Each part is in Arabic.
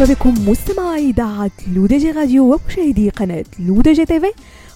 مرحبا بكم مستمعي إذاعة L'ODJ Radio ومشاهدي قناة L'ODJ TV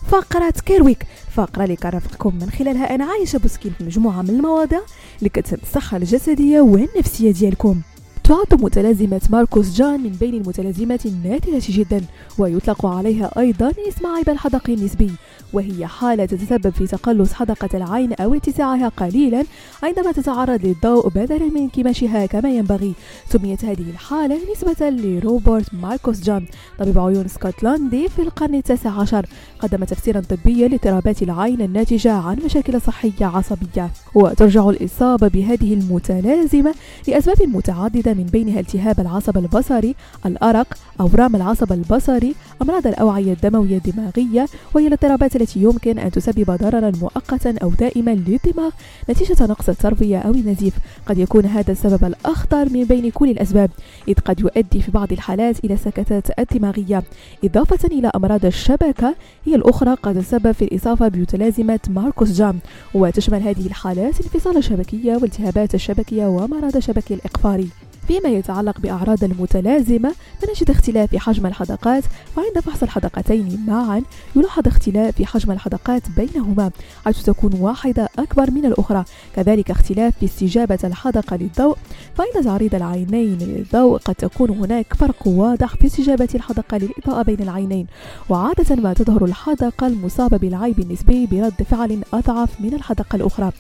فقرة Care Week فقرة اللي كنرافقكم من خلالها أنا عايشة بوسكين في مجموعة من المواضيع اللي كتهم الصحة الجسدية والنفسية ديالكم. تعد متلازمة ماركوس جان من بين المتلازمات النادرة جدا ويطلق عليها أيضا اسم عيب الحدقي النسبي وهي حالة تتسبب في تقلص حدقة العين أو اتساعها قليلا عندما تتعرض للضوء بدلا من انكماشها كما ينبغي. سميت هذه الحالة نسبة لروبرت ماركوس جان طبيب عيون اسكتلندي في القرن التاسع عشر قدم تفسيرا طبيا لاضطرابات العين الناتجة عن مشاكل صحية عصبية. وترجع الإصابة بهذه المتلازمة لأسباب متعددة من بينها التهاب العصب البصري الأرق أورام العصب البصري أمراض الأوعية الدموية الدماغية وهي الاضطرابات التي يمكن أن تسبب ضررا مؤقتا أو دائما للدماغ. نتيجة نقص التربية أو النزيف قد يكون هذا السبب الأخطر من بين كل الأسباب إذ قد يؤدي في بعض الحالات إلى سكتات الدماغية. إضافة إلى أمراض الشبكة هي الأخرى قد تسبب في الإصابة بمتلازمة ماركوس جام وتشمل هذه الحالات انفصال الشبكية والتهابات الشبكية ومرض شبكي الإقفاري. فيما يتعلق بأعراض المتلازمة فنجد اختلاف في حجم الحدقات وعند فحص الحدقتين معا يلاحظ اختلاف في حجم الحدقات بينهما حيث تكون واحدة أكبر من الأخرى. كذلك اختلاف في استجابة الحدقة للضوء فإن تعريض العينين للضوء قد تكون هناك فرق واضح في استجابة الحدقة للإضاءة بين العينين. وعادة ما تظهر الحدقة المصابة بالعيب النسبي برد فعل أضعف من الحدقة الأخرى.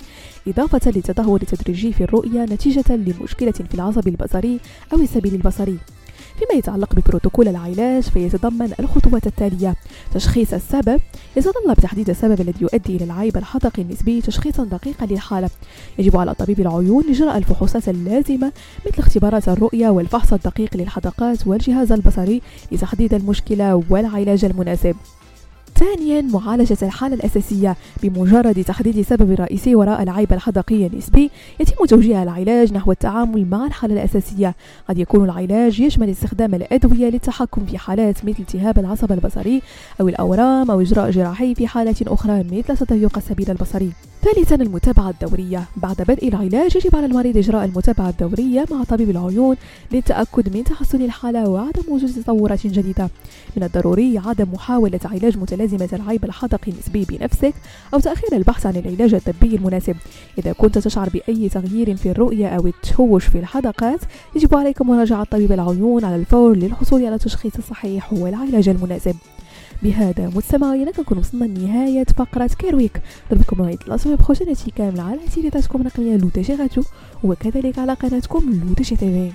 إضافة للتدهور التدريجي في الرؤية نتيجة لمشكلة في العصب البصري. أو السبيل البصري. فيما يتعلق ببروتوكول العلاج فيتضمن الخطوات التالية. تشخيص السبب يتطلب تحديد السبب الذي يؤدي إلى العيب الحدقي النسبي تشخيصا دقيقا للحالة. يجب على طبيب العيون إجراء الفحوصات اللازمة مثل اختبارات الرؤية والفحص الدقيق للحدقات والجهاز البصري لتحديد المشكلة والعلاج المناسب. ثانيا معالجة الحالة الأساسية بمجرد تحديد السبب الرئيسي وراء العيب الحدقي النسبي. يتم توجيه العلاج نحو التعامل مع الحالة الأساسية. قد يكون العلاج يشمل استخدام الأدوية للتحكم في حالات مثل التهاب العصب البصري أو الأورام أو إجراء جراحي في حالات أخرى مثل تضيق السبيل البصري. ثالثا المتابعة الدورية. بعد بدء العلاج يجب على المريض إجراء المتابعة الدورية مع طبيب العيون للتأكد من تحسن الحالة وعدم وجود تطورات جديدة. من الضروري عدم محاولة علاج متلازمة العيب الحدقي النسبي بنفسك أو تأخير البحث عن العلاج الطبي المناسب. إذا كنت تشعر بأي تغيير في الرؤية أو التشوش في الحدقات يجب عليك مراجعة طبيب العيون على الفور للحصول على التشخيص الصحيح والعلاج المناسب. بهذا مستمعينا كنكون وصلنا لنهاية فقرة كيرويك نضربكم موعد الأسبوع بروجين كامل على تيليتاتكم الرقمية لو تي جي وكذلك على قناتكم لو تي جي تيفي.